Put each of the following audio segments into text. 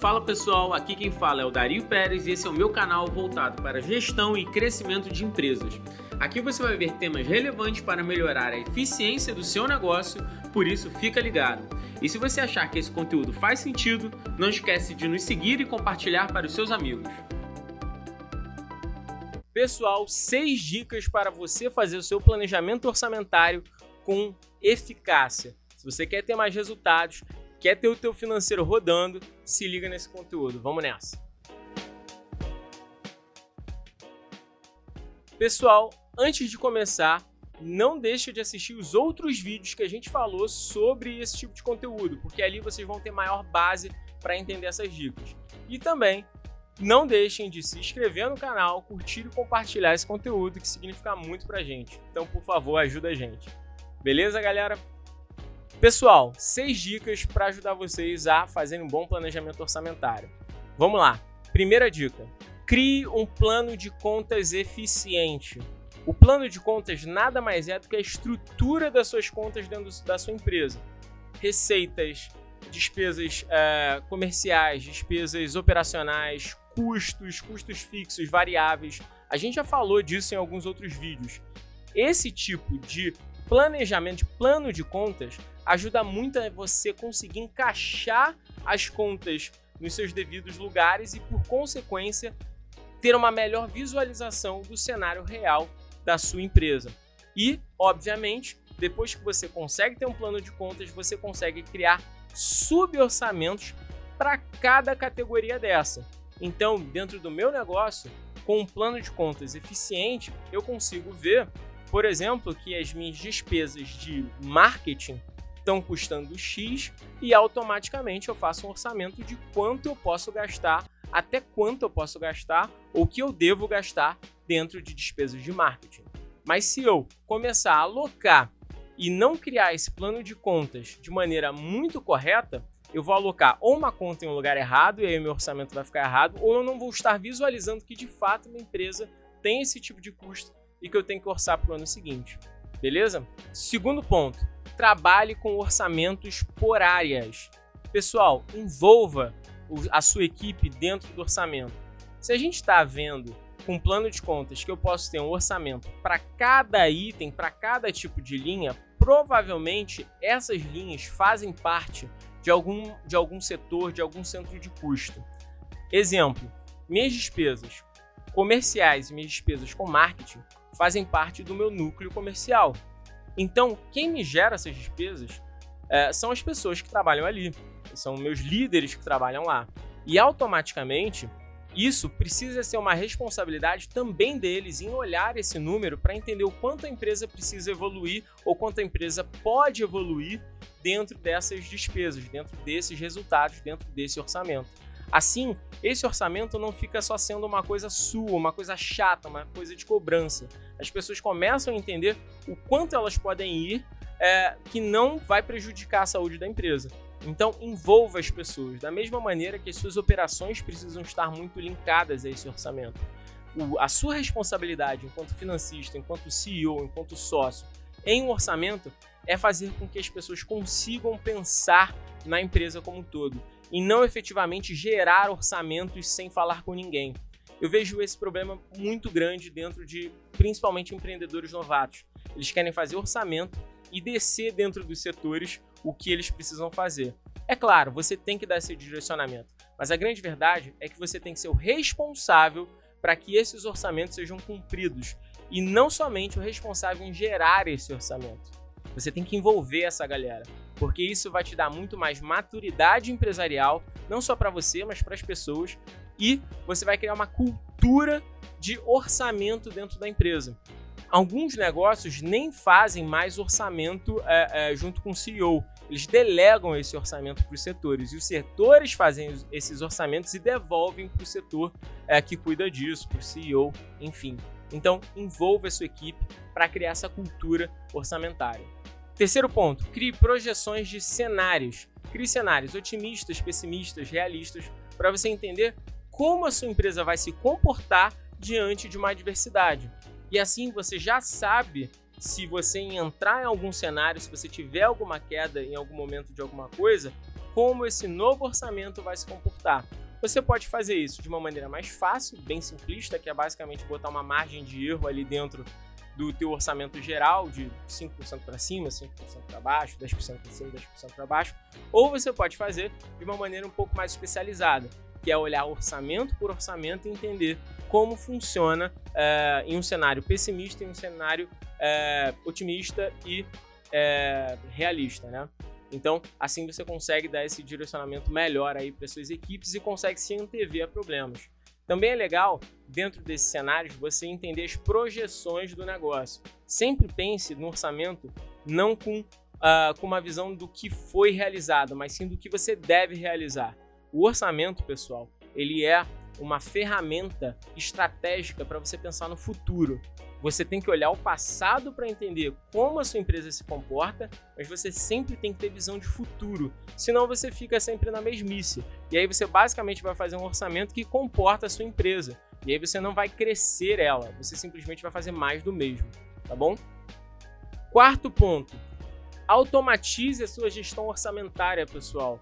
Fala pessoal, aqui quem fala é o Dario Pérez e esse é o meu canal voltado para gestão e crescimento de empresas. Aqui você vai ver temas relevantes para melhorar a eficiência do seu negócio, por isso fica ligado. E se você achar que esse conteúdo faz sentido, não esquece de nos seguir e compartilhar para os seus amigos. Pessoal, seis dicas para você fazer o seu planejamento orçamentário com eficácia. Se você quer ter mais resultados, Quer ter o teu financeiro rodando? Se liga nesse conteúdo. Vamos nessa. Pessoal, antes de começar, não deixe de assistir os outros vídeos que a gente falou sobre esse tipo de conteúdo, porque ali vocês vão ter maior base para entender essas dicas. E também não deixem de se inscrever no canal, curtir e compartilhar esse conteúdo que significa muito pra gente. Então, por favor, ajuda a gente. Beleza, galera? Pessoal, seis dicas para ajudar vocês a fazerem um bom planejamento orçamentário. Vamos lá. Primeira dica: crie um plano de contas eficiente. O plano de contas nada mais é do que a estrutura das suas contas dentro da sua empresa. Receitas, despesas é, comerciais, despesas operacionais, custos, custos fixos, variáveis. A gente já falou disso em alguns outros vídeos. Esse tipo de planejamento, plano de contas, ajuda muito a você conseguir encaixar as contas nos seus devidos lugares e, por consequência, ter uma melhor visualização do cenário real da sua empresa. E, obviamente, depois que você consegue ter um plano de contas, você consegue criar suborçamentos para cada categoria dessa. Então, dentro do meu negócio, com um plano de contas eficiente, eu consigo ver por exemplo, que as minhas despesas de marketing estão custando X e automaticamente eu faço um orçamento de quanto eu posso gastar, até quanto eu posso gastar ou que eu devo gastar dentro de despesas de marketing. Mas se eu começar a alocar e não criar esse plano de contas de maneira muito correta, eu vou alocar ou uma conta em um lugar errado e aí meu orçamento vai ficar errado, ou eu não vou estar visualizando que de fato minha empresa tem esse tipo de custo e que eu tenho que orçar para o ano seguinte. Beleza? Segundo ponto, trabalhe com orçamentos por áreas. Pessoal, envolva a sua equipe dentro do orçamento. Se a gente está vendo com um plano de contas que eu posso ter um orçamento para cada item, para cada tipo de linha, provavelmente essas linhas fazem parte de algum, de algum setor, de algum centro de custo. Exemplo: minhas despesas comerciais e minhas despesas com marketing fazem parte do meu núcleo comercial. Então, quem me gera essas despesas é, são as pessoas que trabalham ali, são meus líderes que trabalham lá. E automaticamente, isso precisa ser uma responsabilidade também deles em olhar esse número para entender o quanto a empresa precisa evoluir ou quanto a empresa pode evoluir dentro dessas despesas, dentro desses resultados, dentro desse orçamento. Assim, esse orçamento não fica só sendo uma coisa sua, uma coisa chata, uma coisa de cobrança. As pessoas começam a entender o quanto elas podem ir é, que não vai prejudicar a saúde da empresa. Então, envolva as pessoas, da mesma maneira que as suas operações precisam estar muito linkadas a esse orçamento. O, a sua responsabilidade enquanto financista, enquanto CEO, enquanto sócio, em um orçamento é fazer com que as pessoas consigam pensar na empresa como um todo e não efetivamente gerar orçamentos sem falar com ninguém. Eu vejo esse problema muito grande dentro de principalmente empreendedores novatos. Eles querem fazer orçamento e descer dentro dos setores o que eles precisam fazer. É claro, você tem que dar esse direcionamento, mas a grande verdade é que você tem que ser o responsável para que esses orçamentos sejam cumpridos e não somente o responsável em gerar esse orçamento. Você tem que envolver essa galera, porque isso vai te dar muito mais maturidade empresarial, não só para você, mas para as pessoas, e você vai criar uma cultura de orçamento dentro da empresa. Alguns negócios nem fazem mais orçamento é, é, junto com o CEO. Eles delegam esse orçamento para os setores e os setores fazem esses orçamentos e devolvem para o setor é, que cuida disso, para o CEO, enfim. Então, envolva a sua equipe para criar essa cultura orçamentária. Terceiro ponto, crie projeções de cenários. Crie cenários otimistas, pessimistas, realistas, para você entender como a sua empresa vai se comportar diante de uma adversidade. E assim você já sabe se você entrar em algum cenário, se você tiver alguma queda em algum momento de alguma coisa, como esse novo orçamento vai se comportar. Você pode fazer isso de uma maneira mais fácil, bem simplista, que é basicamente botar uma margem de erro ali dentro do teu orçamento geral de 5% para cima, 5% para baixo, 10% para cima, 10% para baixo, ou você pode fazer de uma maneira um pouco mais especializada, que é olhar orçamento por orçamento e entender como funciona é, em um cenário pessimista, em um cenário é, otimista e é, realista, né? Então, assim você consegue dar esse direcionamento melhor aí para suas equipes e consegue se antever a problemas. Também é legal, dentro desses cenários, você entender as projeções do negócio. Sempre pense no orçamento não com, uh, com uma visão do que foi realizado, mas sim do que você deve realizar. O orçamento, pessoal, ele é uma ferramenta estratégica para você pensar no futuro. Você tem que olhar o passado para entender como a sua empresa se comporta, mas você sempre tem que ter visão de futuro. Senão você fica sempre na mesmice. E aí você basicamente vai fazer um orçamento que comporta a sua empresa. E aí você não vai crescer ela, você simplesmente vai fazer mais do mesmo, tá bom? Quarto ponto: automatize a sua gestão orçamentária, pessoal.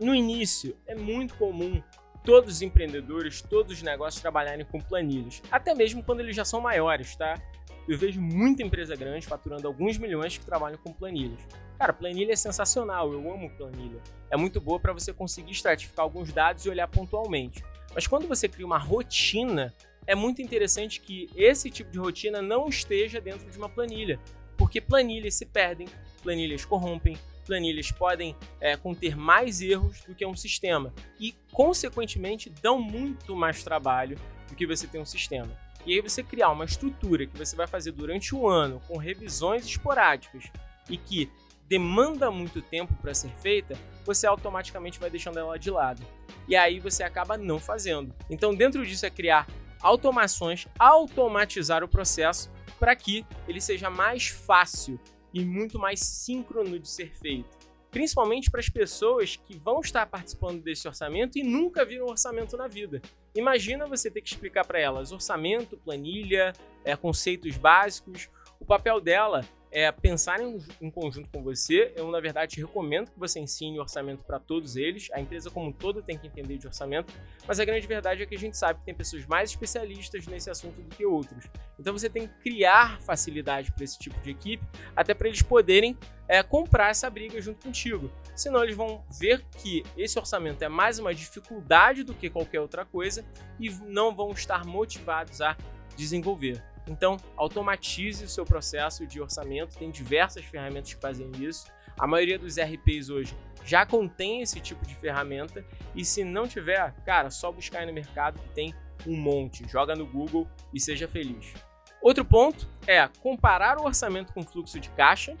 No início, é muito comum todos os empreendedores, todos os negócios trabalharem com planilhas, até mesmo quando eles já são maiores, tá? Eu vejo muita empresa grande faturando alguns milhões que trabalham com planilhas. Cara, planilha é sensacional, eu amo planilha. É muito boa para você conseguir estratificar alguns dados e olhar pontualmente. Mas quando você cria uma rotina, é muito interessante que esse tipo de rotina não esteja dentro de uma planilha, porque planilhas se perdem, planilhas corrompem, planilhas podem é, conter mais erros do que um sistema e, consequentemente, dão muito mais trabalho do que você tem um sistema. E aí você criar uma estrutura que você vai fazer durante um ano com revisões esporádicas e que demanda muito tempo para ser feita, você automaticamente vai deixando ela de lado. E aí você acaba não fazendo. Então, dentro disso é criar automações, automatizar o processo para que ele seja mais fácil e muito mais síncrono de ser feito. Principalmente para as pessoas que vão estar participando desse orçamento e nunca viram orçamento na vida. Imagina você ter que explicar para elas orçamento, planilha, é, conceitos básicos. O papel dela é, pensar em, em, conjunto com você. Eu, na verdade, recomendo que você ensine orçamento para todos eles. A empresa como um todo tem que entender de orçamento, mas a grande verdade é que a gente sabe que tem pessoas mais especialistas nesse assunto do que outros. Então você tem que criar facilidade para esse tipo de equipe, até para eles poderem é, comprar essa briga junto contigo. Senão eles vão ver que esse orçamento é mais uma dificuldade do que qualquer outra coisa e não vão estar motivados a desenvolver. Então, automatize o seu processo de orçamento, tem diversas ferramentas que fazem isso. A maioria dos RPs hoje já contém esse tipo de ferramenta e se não tiver, cara, só buscar aí no mercado que tem um monte. Joga no Google e seja feliz. Outro ponto é comparar o orçamento com o fluxo de caixa.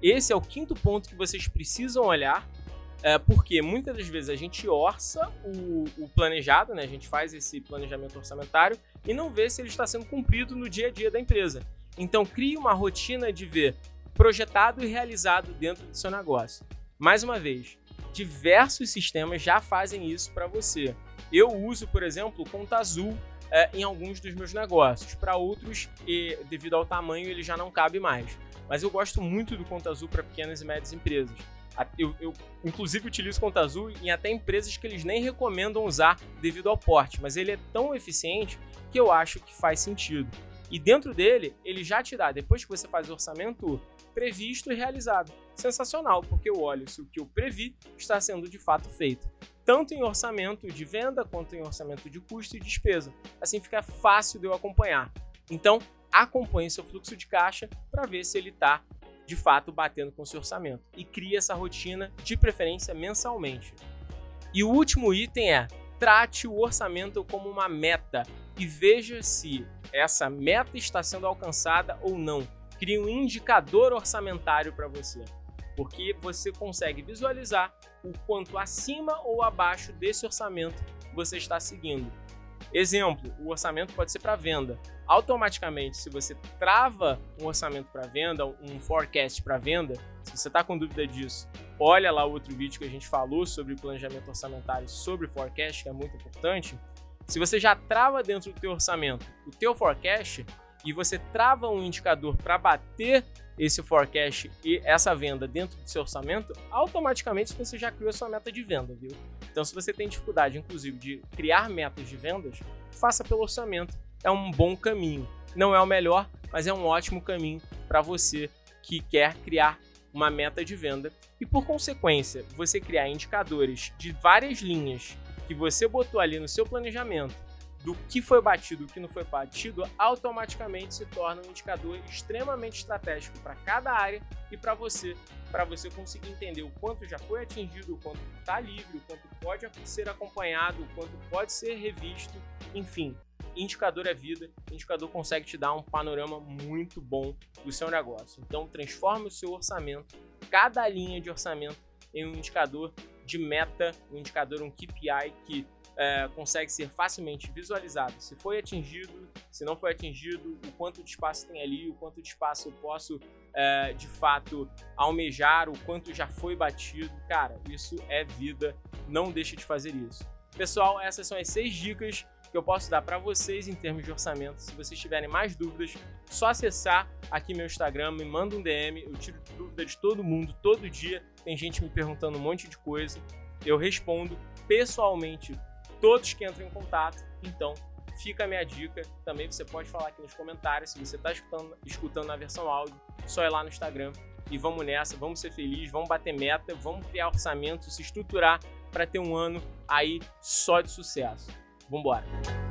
Esse é o quinto ponto que vocês precisam olhar é, porque muitas das vezes a gente orça o, o, planejado, né? A gente faz esse planejamento orçamentário e não vê se ele está sendo cumprido no dia a dia da empresa. Então crie uma rotina de ver projetado e realizado dentro do seu negócio. Mais uma vez, diversos sistemas já fazem isso para você. Eu uso, por exemplo, Conta Azul é, em alguns dos meus negócios. Para outros, e, devido ao tamanho, ele já não cabe mais. Mas eu gosto muito do Conta Azul para pequenas e médias empresas. Eu, eu, inclusive, utilizo Conta Azul em até empresas que eles nem recomendam usar devido ao porte, mas ele é tão eficiente que eu acho que faz sentido. E dentro dele, ele já te dá, depois que você faz o orçamento, previsto e realizado. Sensacional, porque eu olho se o que eu previ está sendo de fato feito. Tanto em orçamento de venda quanto em orçamento de custo e despesa. Assim fica fácil de eu acompanhar. Então, acompanhe seu fluxo de caixa para ver se ele está de fato batendo com o seu orçamento e cria essa rotina de preferência mensalmente. E o último item é trate o orçamento como uma meta e veja se essa meta está sendo alcançada ou não. Crie um indicador orçamentário para você, porque você consegue visualizar o quanto acima ou abaixo desse orçamento você está seguindo. Exemplo, o orçamento pode ser para venda. Automaticamente, se você trava um orçamento para venda, um forecast para venda, se você está com dúvida disso, olha lá o outro vídeo que a gente falou sobre planejamento orçamentário, sobre forecast, que é muito importante. Se você já trava dentro do teu orçamento o teu forecast e você trava um indicador para bater esse forecast e essa venda dentro do seu orçamento, automaticamente você já criou sua meta de venda, viu? Então, se você tem dificuldade, inclusive, de criar metas de vendas, faça pelo orçamento. É um bom caminho. Não é o melhor, mas é um ótimo caminho para você que quer criar uma meta de venda e, por consequência, você criar indicadores de várias linhas que você botou ali no seu planejamento do que foi batido e o que não foi batido, automaticamente se torna um indicador extremamente estratégico para cada área e para você, para você conseguir entender o quanto já foi atingido, o quanto está livre, o quanto pode ser acompanhado, o quanto pode ser revisto, enfim. Indicador é vida, indicador consegue te dar um panorama muito bom do seu negócio. Então, transforme o seu orçamento, cada linha de orçamento, em um indicador de meta, um indicador, um KPI que é, consegue ser facilmente visualizado se foi atingido, se não foi atingido, o quanto de espaço tem ali, o quanto de espaço eu posso é, de fato almejar, o quanto já foi batido. Cara, isso é vida, não deixe de fazer isso. Pessoal, essas são as seis dicas que eu posso dar para vocês em termos de orçamento. Se vocês tiverem mais dúvidas, só acessar aqui meu Instagram, me manda um DM, eu tiro dúvida de todo mundo, todo dia tem gente me perguntando um monte de coisa. Eu respondo pessoalmente todos que entram em contato. Então, fica a minha dica. Também você pode falar aqui nos comentários se você está escutando, escutando na versão áudio. Só ir lá no Instagram e vamos nessa, vamos ser felizes, vamos bater meta, vamos criar orçamento, se estruturar para ter um ano aí só de sucesso. Vambora!